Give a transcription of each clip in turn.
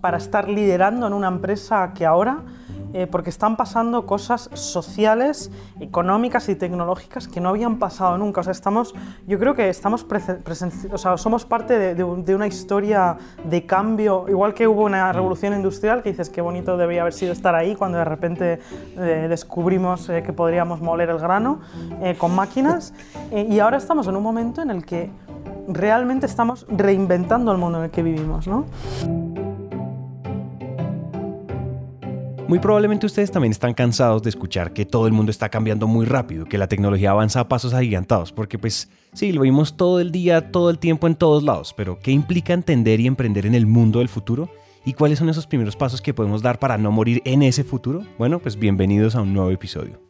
para estar liderando en una empresa que ahora, eh, porque están pasando cosas sociales, económicas y tecnológicas que no habían pasado nunca. O sea, estamos, yo creo que estamos o sea, somos parte de, una historia de cambio, igual que hubo una revolución industrial, que dices qué bonito debería haber sido estar ahí cuando de repente eh, descubrimos eh, que podríamos moler el grano con máquinas, y ahora estamos en un momento en el que realmente estamos reinventando el mundo en el que vivimos. ¿no? Muy probablemente ustedes también están cansados de escuchar que todo el mundo está cambiando muy rápido, que la tecnología avanza a pasos agigantados, porque pues sí, lo vimos todo el día, todo el tiempo en todos lados, pero ¿qué implica entender y emprender en el mundo del futuro? ¿Y cuáles son esos primeros pasos que podemos dar para no morir en ese futuro? Bueno, pues bienvenidos a un nuevo episodio.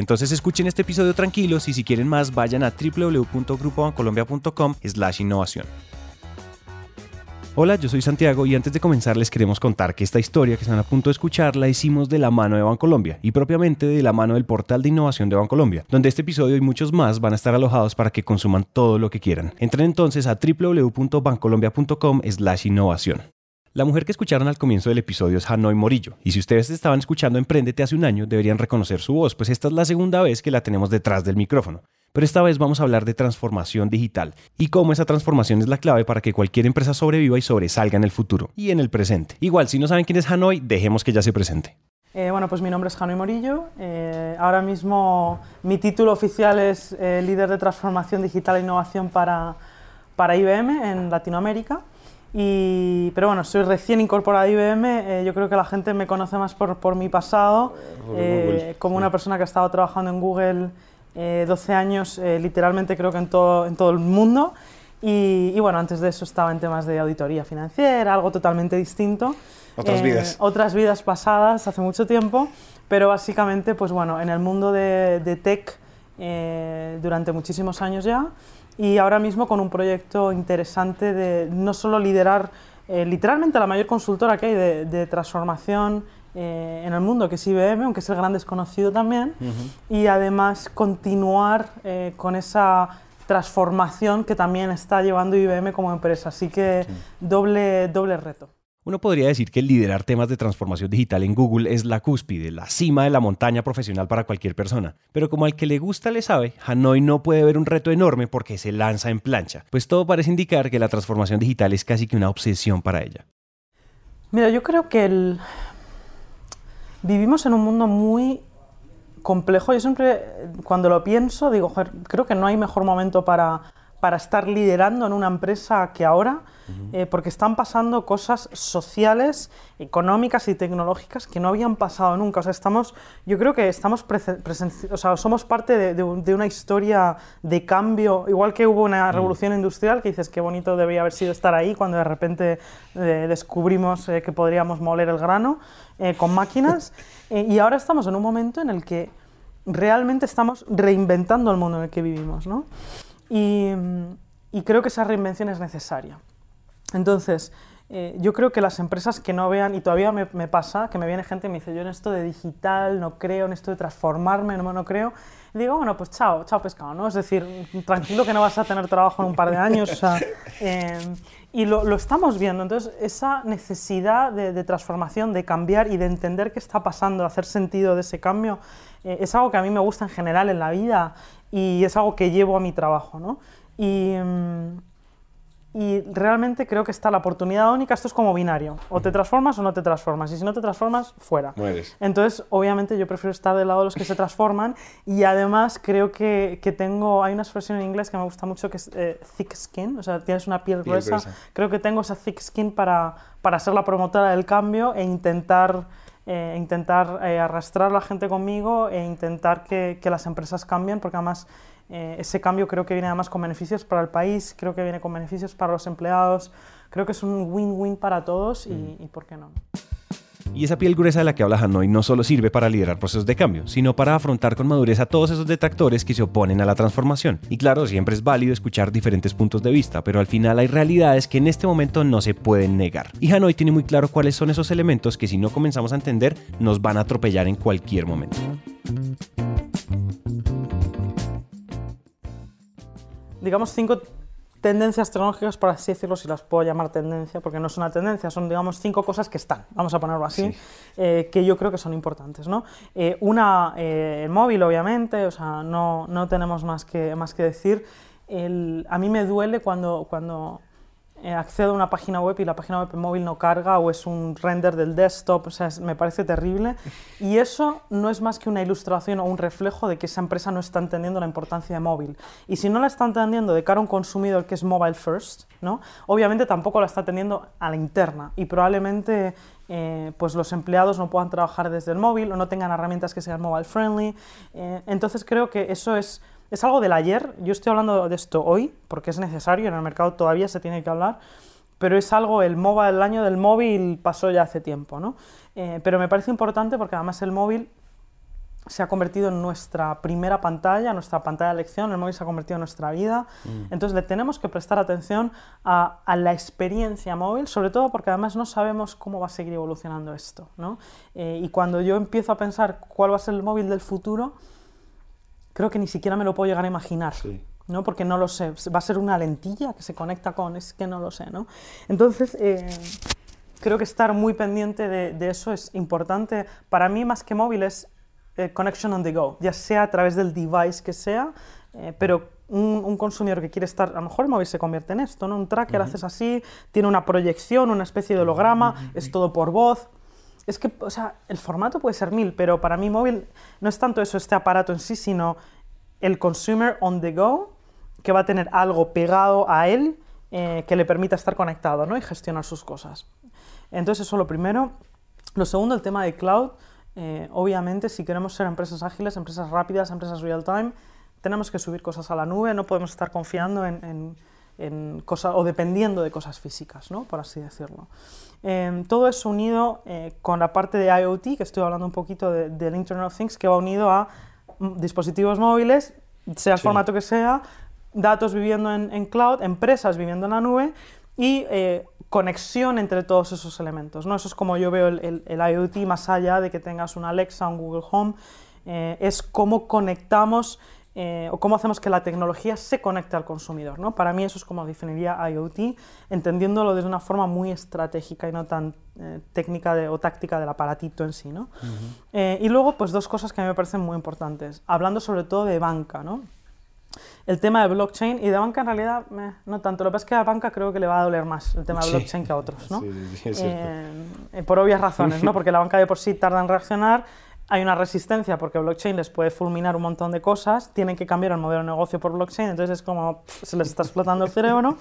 Entonces escuchen este episodio tranquilos y si quieren más vayan a www.grupobancolombia.com slash innovación. Hola, yo soy Santiago y antes de comenzar les queremos contar que esta historia que están a punto de escuchar la hicimos de la mano de Bancolombia y propiamente de la mano del portal de innovación de Bancolombia, donde este episodio y muchos más van a estar alojados para que consuman todo lo que quieran. Entren entonces a www.bancolombia.com slash innovación. La mujer que escucharon al comienzo del episodio es Hanoi Morillo, y si ustedes estaban escuchando Emprendete hace un año, deberían reconocer su voz, pues esta es la segunda vez que la tenemos detrás del micrófono. Pero esta vez vamos a hablar de transformación digital y cómo esa transformación es la clave para que cualquier empresa sobreviva y sobresalga en el futuro y en el presente. Igual, si no saben quién es Hanoi, dejemos que ya se presente. Eh, bueno, pues mi nombre es Hanoi Morillo. Eh, ahora mismo mi título oficial es eh, líder de transformación digital e innovación para, para IBM en Latinoamérica pero bueno, soy recién incorporado a IBM, eh, yo creo que la gente me conoce más por, por mi pasado, eh, como una persona que ha estado trabajando en Google 12 eh, años, literalmente creo que en todo, en todo el mundo. Y, y, bueno, antes de eso estaba en temas de auditoría financiera, algo totalmente distinto. Otras vidas. Otras vidas pasadas, hace mucho tiempo, pero básicamente, pues bueno, en el mundo de, de tech durante muchísimos años ya y ahora mismo con un proyecto interesante de no solo liderar eh, literalmente la mayor consultora que hay de, transformación eh, en el mundo, que es IBM, aunque es el gran desconocido también, y además continuar eh, con esa transformación que también está llevando IBM como empresa. Así que doble, doble reto. Uno podría decir que liderar temas de transformación digital en Google es la cúspide, la cima de la montaña profesional para cualquier persona. Pero como al que le gusta le sabe, Hanoi no puede ver un reto enorme porque se lanza en plancha, pues todo parece indicar que la transformación digital es casi que una obsesión para ella. Mira, yo creo que el... vivimos en un mundo muy complejo. Yo siempre, cuando lo pienso, digo, creo que no hay mejor momento para para estar liderando en una empresa que ahora, eh, porque están pasando cosas sociales, económicas y tecnológicas que no habían pasado nunca. O sea, estamos, yo creo que estamos o sea, somos parte de, una historia de cambio, igual que hubo una revolución industrial, que dices qué bonito debería haber sido estar ahí cuando de repente eh, descubrimos eh, que podríamos moler el grano con máquinas. y ahora estamos en un momento en el que realmente estamos reinventando el mundo en el que vivimos. ¿no? Y, creo que esa reinvención es necesaria. Entonces, eh, yo creo que las empresas que no vean, y todavía me, pasa, que me viene gente y me dice, yo en esto de digital no creo, en esto de transformarme no, no creo, y digo, bueno, pues chao, chao pescado, ¿no? Es decir, tranquilo que no vas a tener trabajo en un par de años, o sea, em, y lo, lo, estamos viendo, entonces esa necesidad de, de, transformación, de cambiar y de entender qué está pasando, hacer sentido de ese cambio, eh, es algo que a mí me gusta en general en la vida y es algo que llevo a mi trabajo. ¿no? Y, mm, y, realmente creo que está la oportunidad única, esto es como binario, o te transformas o no te transformas, y si no te transformas, fuera. Mueres. Entonces, obviamente yo prefiero estar del lado de los que se transforman y además creo que, que tengo, hay una expresión en inglés que me gusta mucho que es eh, thick skin, o sea, tienes una piel, gruesa. creo que tengo esa thick skin para, para ser la promotora del cambio e intentar eh, intentar eh, arrastrar a la gente conmigo e intentar que, que, las empresas cambien, porque además Eh, ese cambio creo que viene además con beneficios para el país, creo que viene con beneficios para los empleados, creo que es un win-win para todos y, mm. y por qué no. Y esa piel gruesa de la que habla Hanoi no solo sirve para liderar procesos de cambio, sino para afrontar con madurez a todos esos detractores que se oponen a la transformación. Y claro, siempre es válido escuchar diferentes puntos de vista, pero al final hay realidades que en este momento no se pueden negar. Y Hanoi tiene muy claro cuáles son esos elementos que si no comenzamos a entender nos van a atropellar en cualquier momento. Digamos cinco tendencias tecnológicas, por así decirlo, si las puedo llamar tendencia, porque no es una tendencia, son, digamos, cinco cosas que están, vamos a ponerlo así, eh, que yo creo que son importantes, ¿no? Eh, una, eh, el móvil, obviamente, o sea, no, no tenemos más que, más que decir. El, a mí me duele cuando, cuando accedo a una página web y la página web móvil no carga o es un render del desktop, o sea, me parece terrible. Y eso no es más que una ilustración o un reflejo de que esa empresa no está entendiendo la importancia de móvil. Y si no la está entendiendo de cara a un consumidor que es mobile first, ¿no? obviamente tampoco la está atendiendo a la interna y probablemente eh, pues los empleados no puedan trabajar desde el móvil o no tengan herramientas que sean mobile friendly. Eh, entonces creo que eso es es algo del ayer, yo estoy hablando de esto hoy, porque es necesario, en el mercado todavía se tiene que hablar, pero es algo, el, mobile, el año del móvil pasó ya hace tiempo, ¿no? Eh, pero me parece importante porque además el móvil se ha convertido en nuestra primera pantalla, nuestra pantalla de elección, el móvil se ha convertido en nuestra vida, mm. entonces le tenemos que prestar atención a, la experiencia móvil, sobre todo porque además no sabemos cómo va a seguir evolucionando esto, ¿no? Eh, y cuando yo empiezo a pensar cuál va a ser el móvil del futuro, creo que ni siquiera me lo puedo llegar a imaginar. ¿no? Porque no lo sé. Va a ser una lentilla que se conecta con. Es que no lo sé, ¿no? Entonces, eh, creo que estar muy pendiente de, eso es importante. Para mí, más que móvil, es eh, connection on the go, ya sea a través del device que sea, eh, pero un, consumidor que quiere estar, a lo mejor el móvil se convierte en esto, ¿no? Un tracker haces así, tiene una proyección, una especie de holograma, es todo por voz es que, o sea, el formato puede ser mil, pero para mí móvil no es tanto eso, este aparato en sí, sino el consumer on the go, que va a tener algo pegado a él eh, que le permita estar conectado ¿no? y gestionar sus cosas. Entonces, eso lo primero. Lo segundo, el tema de cloud. Eh, obviamente, si queremos ser empresas ágiles, empresas rápidas, empresas real time, tenemos que subir cosas a la nube, no podemos estar confiando en, en, cosas o dependiendo de cosas físicas, ¿no? por así decirlo. Em, todo eso unido eh, con la parte de IoT, que estoy hablando un poquito del Internet of Things, que va unido a mm, dispositivos móviles, sea el formato que sea, datos viviendo en, cloud, empresas viviendo en la nube y eh, conexión entre todos esos elementos. ¿no? Eso es como yo veo el, IoT más allá de que tengas un Alexa, un Google Home, eh, es cómo conectamos eh, o cómo hacemos que la tecnología se conecte al consumidor. ¿no? Para mí eso es como definiría IoT, entendiéndolo desde una forma muy estratégica y no tan eh, técnica o táctica del aparatito en sí. ¿no? Eh, y luego, pues dos cosas que a mí me parecen muy importantes, hablando sobre todo de banca. ¿no? El tema de blockchain y de banca en realidad no tanto. Lo que pasa es que a banca creo que le va a doler más el tema de blockchain que a otros, ¿no? por obvias razones, ¿no? Porque la banca de por sí tarda en reaccionar hay una resistencia porque blockchain les puede fulminar un montón de cosas, tienen que cambiar el modelo de negocio por blockchain, entonces es como se les está explotando el cerebro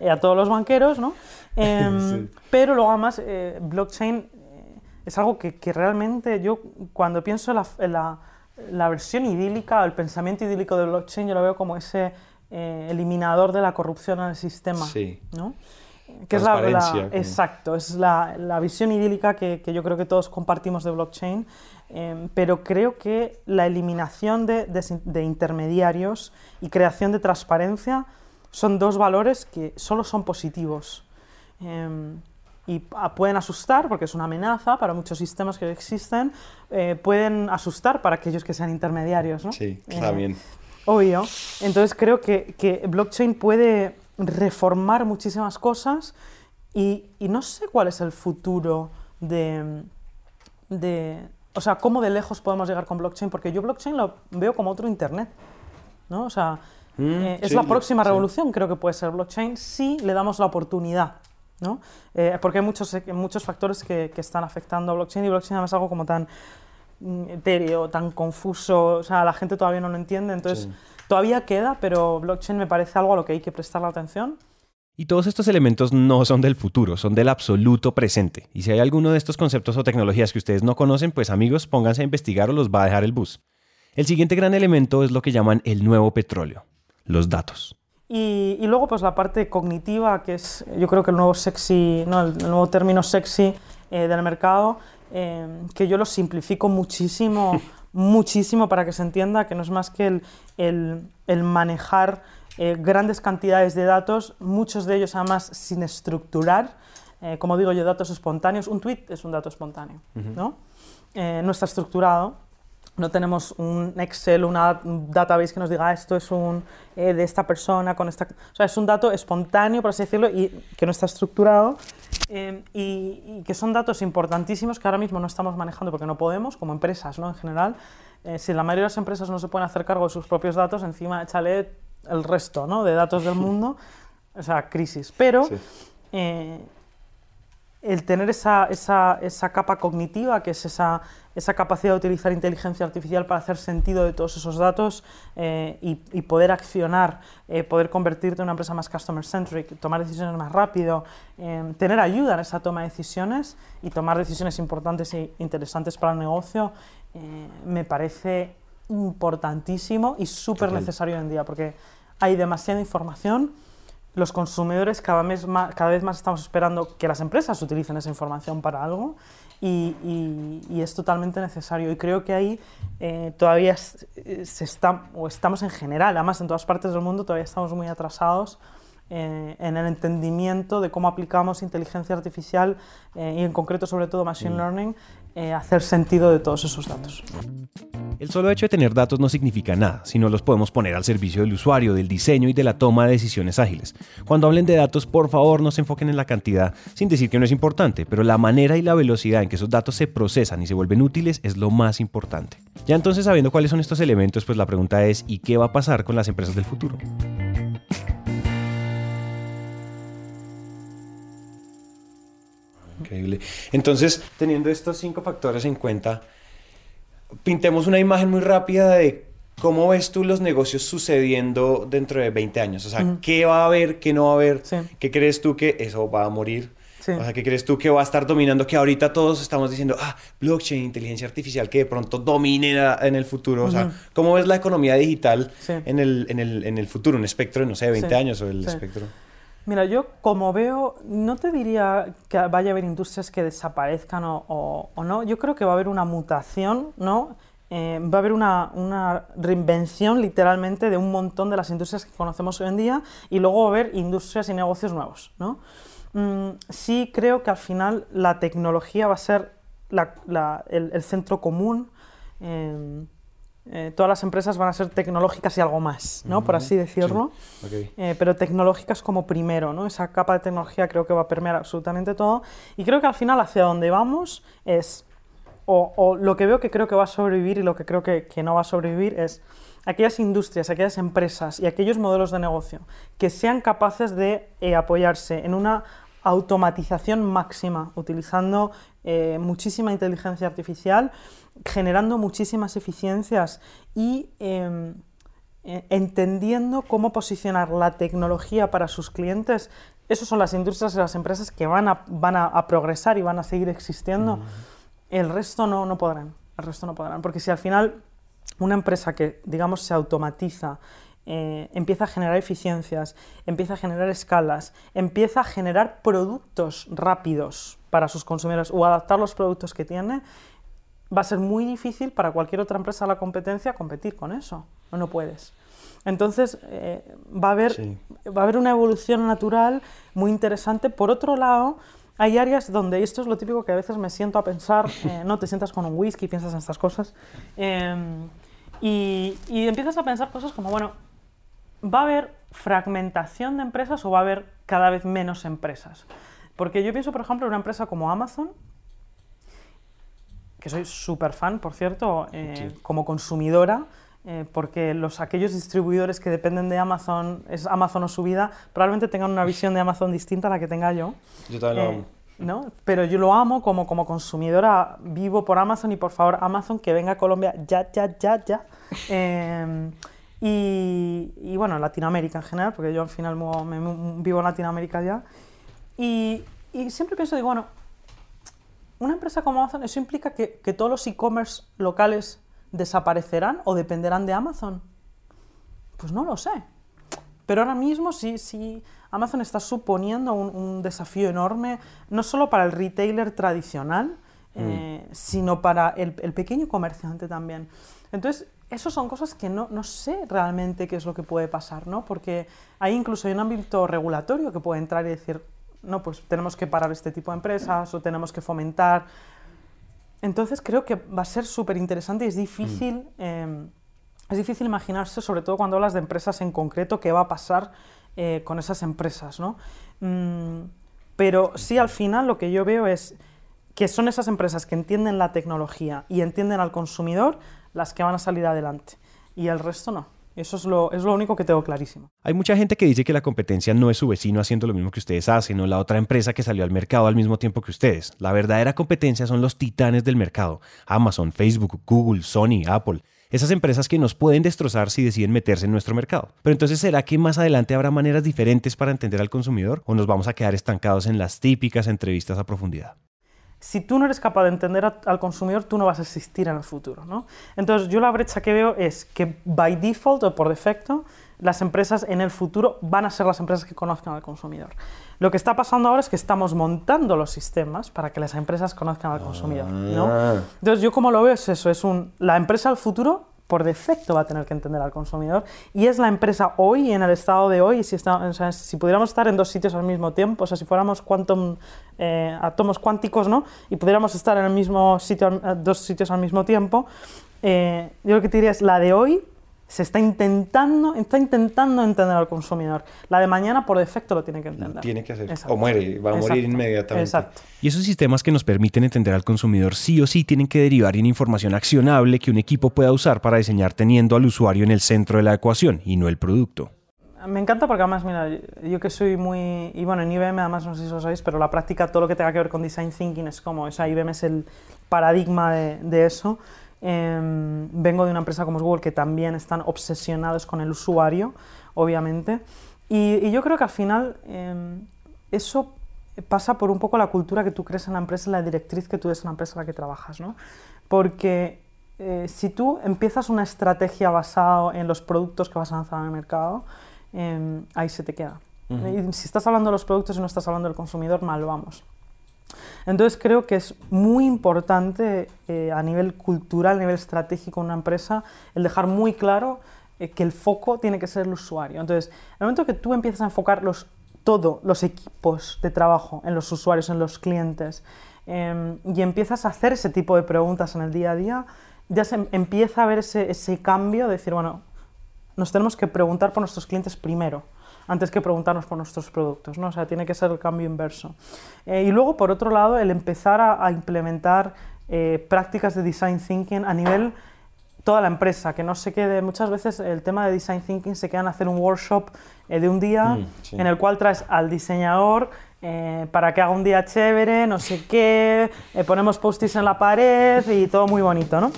eh, a todos los banqueros, ¿no? Em, pero luego además eh, blockchain eh, es algo que, que, realmente yo cuando pienso en la, la, versión idílica, el pensamiento idílico de blockchain, yo lo veo como ese eliminador de la corrupción en el sistema, sí. ¿no? que es la, exacto, es la, la visión idílica que, que, yo creo que todos compartimos de blockchain Em, pero creo que la eliminación de, intermediarios y creación de transparencia son dos valores que solo son positivos. Em, y pueden asustar porque es una amenaza para muchos sistemas que existen, eh, pueden asustar para aquellos que sean intermediarios. ¿no? Sí. Eh, obvio. Entonces creo que, que, blockchain puede reformar muchísimas cosas y, y no sé cuál es el futuro de, de, o sea, cómo de lejos podemos llegar con blockchain, porque yo blockchain lo veo como otro Internet, ¿no? O sea, mm, eh, es la próxima revolución, creo que puede ser blockchain, si le damos la oportunidad, ¿no? Eh, porque hay muchos, eh, muchos factores que, que, están afectando a blockchain y blockchain es algo como tan mm, etéreo, tan confuso, o sea, la gente todavía no lo entiende, entonces todavía queda, pero blockchain me parece algo a lo que hay que prestar la atención. Y todos estos elementos no son del futuro, son del absoluto presente. Y si hay alguno de estos conceptos o tecnologías que ustedes no conocen, pues amigos, pónganse a investigar o los va a dejar el bus. El siguiente gran elemento es lo que llaman el nuevo petróleo, los datos. Y, luego pues la parte cognitiva, que es yo creo que el nuevo sexy, no, el, nuevo término sexy eh, del mercado, eh, que yo lo simplifico muchísimo, muchísimo para que se entienda que no es más que el, el, manejar eh, grandes cantidades de datos, muchos de ellos además sin estructurar, como digo yo, datos espontáneos. Un tweet es un dato espontáneo, ¿no? no está estructurado, no tenemos un Excel, una database que nos diga ah, esto es un eh, de esta persona con esta, o sea, es un dato espontáneo, por así decirlo, y que no está estructurado eh, y, que son datos importantísimos que ahora mismo no estamos manejando porque no podemos, como empresas, ¿no? En general, eh, si la mayoría de las empresas no se pueden hacer cargo de sus propios datos, encima échale el resto, ¿no? De datos del mundo, o sea, crisis. Pero el tener esa, esa, esa, capa cognitiva, que es esa, esa, capacidad de utilizar inteligencia artificial para hacer sentido de todos esos datos eh, y, y, poder accionar, eh, poder convertirte en una empresa más customer-centric, tomar decisiones más rápido, eh, tener ayuda en esa toma de decisiones y tomar decisiones importantes e interesantes para el negocio, me parece importantísimo y súper necesario hoy en día, porque hay demasiada información los consumidores cada vez, más, cada vez más estamos esperando que las empresas utilicen esa información para algo y, y, es totalmente necesario. Y creo que ahí eh, todavía se está, o estamos en general, además en todas partes del mundo, todavía estamos muy atrasados eh, en el entendimiento de cómo aplicamos inteligencia artificial eh, y en concreto sobre todo machine mm. learning, hacer sentido de todos esos datos. El solo hecho de tener datos no significa nada, si no los podemos poner al servicio del usuario, del diseño y de la toma de decisiones ágiles. Cuando hablen de datos, por favor no se enfoquen en la cantidad, sin decir que no es importante, pero la manera y la velocidad en que esos datos se procesan y se vuelven útiles es lo más importante. Ya entonces sabiendo cuáles son estos elementos, pues la pregunta es ¿y qué va a pasar con las empresas del futuro? Increíble. Entonces, teniendo estos cinco factores en cuenta, pintemos una imagen muy rápida de cómo ves tú los negocios sucediendo dentro de 20 años. O sea, ¿qué va a haber, qué no va a haber? ¿Qué crees tú que eso va a morir? O sea, ¿qué crees tú que va a estar dominando? Que ahorita todos estamos diciendo, ah, blockchain, inteligencia artificial, que de pronto domine en el futuro. O sea, ¿cómo ves la economía digital en, el, en, el, en, el, futuro? Un espectro, no sé, 20 años o el espectro. Mira, yo como veo, no te diría que vaya a haber industrias que desaparezcan o, no, yo creo que va a haber una mutación, ¿no? Eh, va a haber una, reinvención literalmente de un montón de las industrias que conocemos hoy en día y luego va a haber industrias y negocios nuevos, ¿no? Mm, sí creo que al final la tecnología va a ser el, centro común. Eh, eh, todas las empresas van a ser tecnológicas y algo más, ¿no? Por así decirlo. Eh, pero tecnológicas como primero, ¿no? Esa capa de tecnología creo que va a permear absolutamente todo. Y creo que al final hacia donde vamos es, o, lo que veo que creo que va a sobrevivir y lo que creo que, que no va a sobrevivir es aquellas industrias, aquellas empresas y aquellos modelos de negocio que sean capaces de eh, apoyarse en una automatización máxima, utilizando muchísima inteligencia artificial generando muchísimas eficiencias y em, e, entendiendo cómo posicionar la tecnología para sus clientes. Esas son las industrias y las empresas que van a, van a, progresar y van a seguir existiendo. El resto no, no podrán. El resto no podrán. Porque si al final una empresa que, digamos, se automatiza, eh, empieza a generar eficiencias, empieza a generar escalas, empieza a generar productos rápidos para sus consumidores o adaptar los productos que tiene, va a ser muy difícil para cualquier otra empresa de la competencia competir con eso. No, no puedes. Entonces, eh, va, a haber, va a haber una evolución natural muy interesante. Por otro lado, hay áreas donde, esto es lo típico que a veces me siento a pensar, eh, no te sientas con un whisky, piensas en estas cosas, y, y empiezas a pensar cosas como, bueno, ¿va a haber fragmentación de empresas o va a haber cada vez menos empresas? Porque yo pienso, por ejemplo, en una empresa como Amazon, que soy súper fan, por cierto, eh, como consumidora, eh, porque los, aquellos distribuidores que dependen de Amazon, es Amazon o su vida, probablemente tengan una visión de Amazon distinta a la que tenga yo. Yo también lo eh, amo. ¿no? Pero yo lo amo como, como consumidora, vivo por Amazon y por favor Amazon que venga a Colombia ya, ya, ya, ya. Y, y, bueno, Latinoamérica en general, porque yo al final vivo en Latinoamérica ya. Y, y siempre pienso, digo, bueno, una empresa como Amazon, eso implica que, todos los e-commerce locales desaparecerán o dependerán de Amazon? Pues no lo sé. Pero ahora mismo sí, sí, Amazon está suponiendo un, desafío enorme, no solo para el retailer tradicional, mm. eh, sino para el, pequeño comerciante también. Entonces, eso son cosas que no, no, sé realmente qué es lo que puede pasar, ¿no? Porque hay incluso un ámbito regulatorio que puede entrar y decir, no, pues tenemos que parar este tipo de empresas o tenemos que fomentar. Entonces creo que va a ser súper interesante y es difícil, mm. em, es difícil imaginarse, sobre todo cuando hablas de empresas en concreto, qué va a pasar eh, con esas empresas, ¿no? Mm, pero sí, al final lo que yo veo es que son esas empresas que entienden la tecnología y entienden al consumidor las que van a salir adelante y el resto no. Eso es lo, es lo único que tengo clarísimo. Hay mucha gente que dice que la competencia no es su vecino haciendo lo mismo que ustedes hacen o la otra empresa que salió al mercado al mismo tiempo que ustedes. La verdadera competencia son los titanes del mercado. Amazon, Facebook, Google, Sony, Apple. Esas empresas que nos pueden destrozar si deciden meterse en nuestro mercado. Pero entonces, ¿será que más adelante habrá maneras diferentes para entender al consumidor o nos vamos a quedar estancados en las típicas entrevistas a profundidad? Si tú no eres capaz de entender al consumidor, tú no vas a existir en el futuro. ¿no? Entonces, yo la brecha que veo es que, by default o por defecto, las empresas en el futuro van a ser las empresas que conozcan al consumidor. Lo que está pasando ahora es que estamos montando los sistemas para que las empresas conozcan al consumidor. ¿no? Ah. Entonces, yo como lo veo es eso, es un, la empresa del futuro por defecto va a tener que entender al consumidor y es la empresa hoy, en el estado de hoy, si, si pudiéramos estar en dos sitios al mismo tiempo, o sea, si fuéramos quantum, eh, átomos cuánticos, ¿no? Y pudiéramos estar en el mismo sitio, dos sitios al mismo tiempo, eh, yo lo que te diría es la de hoy se está intentando, está intentando entender al consumidor. La de mañana por defecto lo tiene que entender. Tiene que hacer. O muere, va a morir inmediatamente. Exacto. Y esos sistemas que nos permiten entender al consumidor sí o sí tienen que derivar en información accionable que un equipo pueda usar para diseñar teniendo al usuario en el centro de la ecuación y no el producto. Me encanta porque además, mira, yo que soy muy... Y bueno, en IBM además no sé si lo sabéis, pero la práctica, todo lo que tenga que ver con design thinking es como, o sea, IBM es el paradigma de, de eso. Em, vengo de una empresa como Google que también están obsesionados con el usuario, obviamente. Y, yo creo que al final em, eso pasa por un poco la cultura que tú crees en la empresa, la directriz que tú des en la empresa en la que trabajas, ¿no? Porque eh, si tú empiezas una estrategia basada en los productos que vas a lanzar en el mercado, em, ahí se te queda. si estás hablando de los productos y no estás hablando del consumidor, mal vamos. Entonces creo que es muy importante eh, a nivel cultural, a nivel estratégico en una empresa, el dejar muy claro eh, que el foco tiene que ser el usuario. Entonces, en el momento que tú empiezas a enfocar los, todo, los equipos de trabajo en los usuarios, en los clientes, em, y empiezas a hacer ese tipo de preguntas en el día a día, ya se empieza a ver ese, ese cambio de decir, bueno, nos tenemos que preguntar por nuestros clientes primero antes que preguntarnos por nuestros productos, ¿no? O sea, tiene que ser el cambio inverso. Eh, y luego, por otro lado, el empezar a, implementar eh, prácticas de design thinking a nivel toda la empresa, que no se quede, muchas veces el tema de design thinking se queda en hacer un workshop eh, de un día mm, en el cual traes al diseñador para que haga un día chévere, no sé qué, ponemos post-its en la pared y todo muy bonito, ¿no?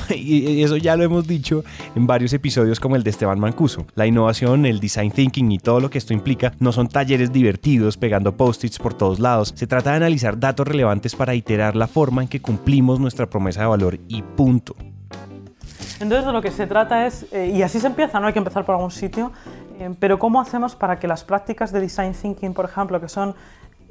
y eso ya lo hemos dicho en varios episodios como el de Esteban Mancuso. La innovación, el design thinking y todo lo que esto implica no son talleres divertidos pegando post-its por todos lados. Se trata de analizar datos relevantes para iterar la forma en que cumplimos nuestra promesa de valor y punto. Entonces de lo que se trata es, eh, y así se empieza, no hay que empezar por algún sitio, eh, pero ¿cómo hacemos para que las prácticas de design thinking, por ejemplo, que son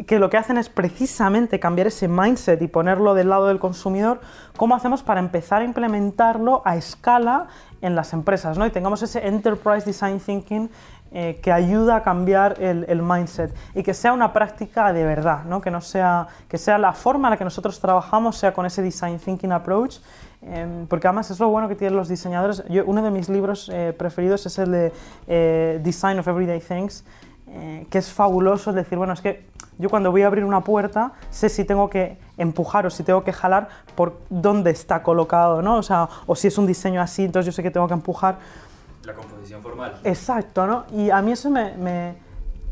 que lo que hacen es precisamente cambiar ese mindset y ponerlo del lado del consumidor, ¿cómo hacemos para empezar a implementarlo a escala en las empresas? ¿no? Y tengamos ese enterprise design thinking eh, que ayuda a cambiar el, mindset y que sea una práctica de verdad, ¿no? que, no sea, que sea la forma en la que nosotros trabajamos, sea con ese design thinking approach, em, porque además es lo bueno que tienen los diseñadores. Yo, uno de mis libros eh, preferidos es el de eh, Design of Everyday Things, que es fabuloso, es decir, bueno, es que yo cuando voy a abrir una puerta sé si tengo que empujar o si tengo que jalar por dónde está colocado, ¿no? O sea, o si es un diseño así, entonces yo sé que tengo que empujar. La composición formal. Exacto, ¿no? Y a mí eso me,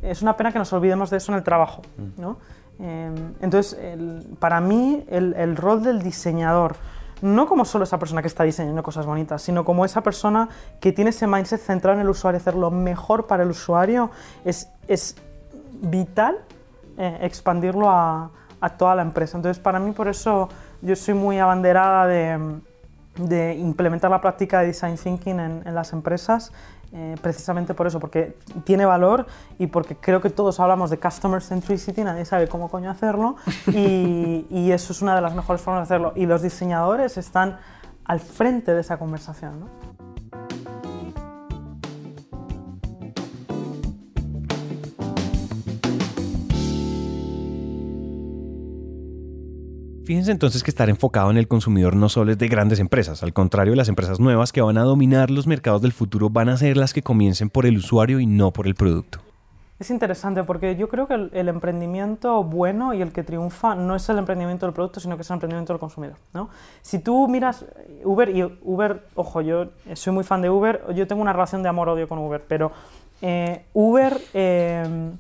es una pena que nos olvidemos de eso en el trabajo, mm. ¿no? Em, entonces, para mí, el, el, rol del diseñador, no como solo esa persona que está diseñando cosas bonitas, sino como esa persona que tiene ese mindset centrado en el usuario, hacer lo mejor para el usuario, es, es vital eh, expandirlo a, toda la empresa. Entonces, para mí, por eso yo soy muy abanderada de, implementar la práctica de design thinking en, las empresas, eh, precisamente por eso, porque tiene valor y porque creo que todos hablamos de customer centricity, nadie sabe cómo coño hacerlo y, eso es una de las mejores formas de hacerlo. Y los diseñadores están al frente de esa conversación. Fíjense entonces que estar enfocado en el consumidor no solo es de grandes empresas, al contrario, las empresas nuevas que van a dominar los mercados del futuro van a ser las que comiencen por el usuario y no por el producto. Es interesante porque yo creo que el, emprendimiento bueno y el que triunfa no es el emprendimiento del producto, sino que es el emprendimiento del consumidor. ¿no? Si tú miras Uber, y Uber, ojo, yo soy muy fan de Uber, yo tengo una relación de amor-odio con Uber, pero eh, Uber... Eh,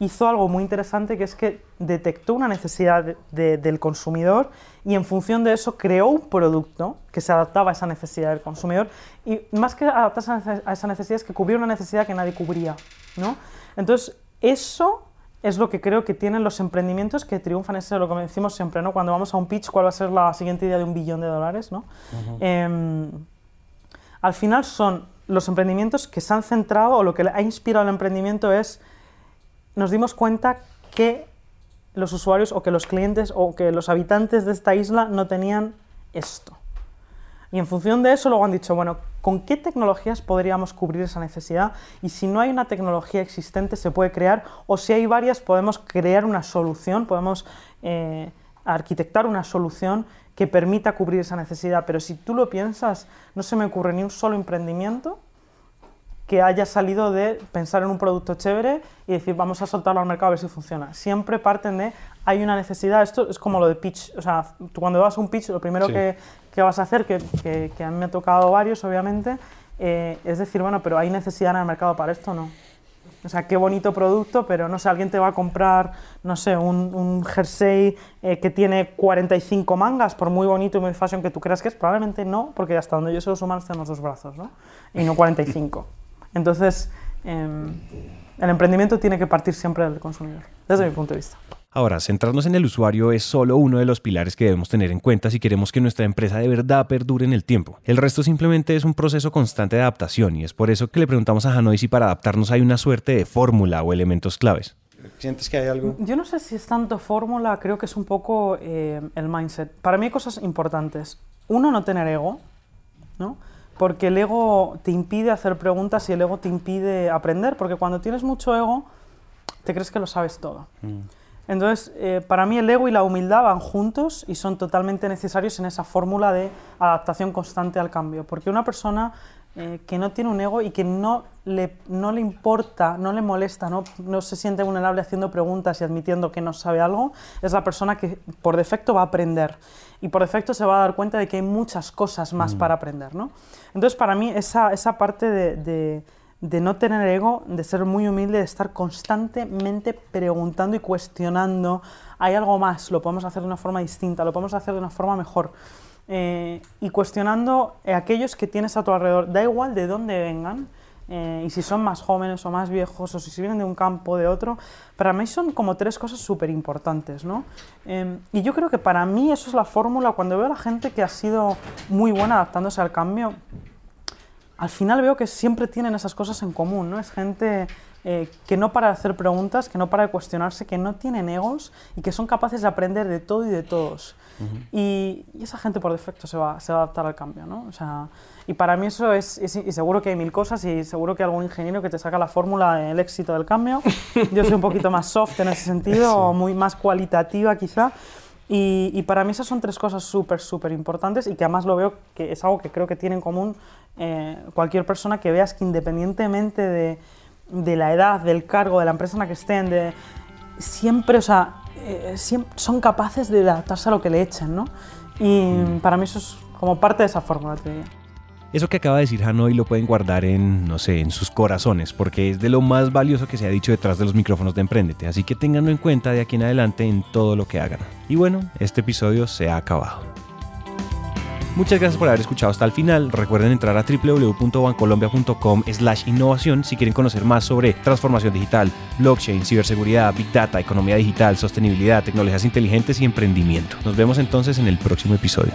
hizo algo muy interesante que es que detectó una necesidad del consumidor y en función de eso creó un producto que se adaptaba a esa necesidad del consumidor y más que adaptarse a esa necesidad es que cubrió una necesidad que nadie cubría. ¿no? Entonces, eso es lo que creo que tienen los emprendimientos que triunfan, eso es lo que decimos siempre, ¿no? Cuando vamos a un pitch, ¿cuál va a ser la siguiente idea de un billón de dólares? ¿no? Em, al final son los emprendimientos que se han centrado, o lo que ha inspirado el emprendimiento es nos dimos cuenta que los usuarios o que los clientes o que los habitantes de esta isla no tenían esto. Y en función de eso luego han dicho, bueno, ¿con qué tecnologías podríamos cubrir esa necesidad? Y si no hay una tecnología existente, se puede crear, o si hay varias, podemos crear una solución, podemos eh, arquitectar una solución que permita cubrir esa necesidad. Pero si tú lo piensas, no se me ocurre ni un solo emprendimiento que haya salido de pensar en un producto chévere y decir vamos a soltarlo al mercado a ver si funciona. Siempre parten de hay una necesidad, esto es como lo de pitch, o sea, tú cuando vas a un pitch lo primero que, que, vas a hacer, que, que, a mí me ha tocado varios obviamente, eh, es decir, bueno, pero hay necesidad en el mercado para esto, ¿no? O sea, qué bonito producto, pero no sé, alguien te va a comprar, no sé, un, un jersey eh, que tiene 45 mangas, por muy bonito y muy fashion que tú creas que es, probablemente no, porque hasta donde yo sé los humanos tenemos dos brazos, ¿no? Y no 45. Entonces, em, el emprendimiento tiene que partir siempre del consumidor, desde mi punto de vista. Ahora, centrarnos en el usuario es solo uno de los pilares que debemos tener en cuenta si queremos que nuestra empresa de verdad perdure en el tiempo. El resto simplemente es un proceso constante de adaptación y es por eso que le preguntamos a Hanoi si para adaptarnos hay una suerte de fórmula o elementos claves. ¿Sientes que hay algo? Yo no sé si es tanto fórmula, creo que es un poco eh, el mindset. Para mí hay cosas importantes. Uno, no tener ego, ¿no? Porque el ego te impide hacer preguntas y el ego te impide aprender, porque cuando tienes mucho ego, te crees que lo sabes todo. Mm. Entonces, eh, para mí el ego y la humildad van juntos y son totalmente necesarios en esa fórmula de adaptación constante al cambio, porque una persona eh, que no tiene un ego y que no le, no le importa, no le molesta, no, no se siente vulnerable haciendo preguntas y admitiendo que no sabe algo, es la persona que por defecto va a aprender y por defecto se va a dar cuenta de que hay muchas cosas más mm. para aprender. ¿no? Entonces, para mí, esa, esa parte de, de, no tener ego, de ser muy humilde, de estar constantemente preguntando y cuestionando, hay algo más, lo podemos hacer de una forma distinta, lo podemos hacer de una forma mejor. Eh, y cuestionando a aquellos que tienes a tu alrededor, da igual de dónde vengan, eh, y si son más jóvenes o más viejos, o si vienen de un campo o de otro, para mí son como tres cosas súper importantes, ¿no? Em, y yo creo que para mí eso es la fórmula, cuando veo a la gente que ha sido muy buena adaptándose al cambio, al final veo que siempre tienen esas cosas en común, ¿no? Es gente eh, que no para de hacer preguntas, que no para de cuestionarse, que no tienen egos y que son capaces de aprender de todo y de todos. y, esa gente por defecto se va, se va a adaptar al cambio, ¿no? O sea, y para mí eso es, y seguro que hay mil cosas, y seguro que algún ingeniero que te saca la fórmula del éxito del cambio. Yo soy un poquito más soft en ese sentido, o muy más cualitativa quizá. Y, y, para mí esas son tres cosas súper, súper importantes y que además lo veo que es algo que creo que tiene en común eh, cualquier persona que veas que independientemente de, de, la edad, del cargo, de la empresa en la que estén, de, siempre, o sea, eh, siempre son capaces de adaptarse a lo que le echen, ¿no? Y mm. para mí eso es como parte de esa fórmula, te diría. Eso que acaba de decir Hanoi lo pueden guardar en, no sé, en sus corazones, porque es de lo más valioso que se ha dicho detrás de los micrófonos de Emprendete, así que ténganlo en cuenta de aquí en adelante en todo lo que hagan. Y bueno, este episodio se ha acabado. Muchas gracias por haber escuchado hasta el final. Recuerden entrar a www.bancolombia.com slash innovación si quieren conocer más sobre transformación digital, blockchain, ciberseguridad, big data, economía digital, sostenibilidad, tecnologías inteligentes y emprendimiento. Nos vemos entonces en el próximo episodio.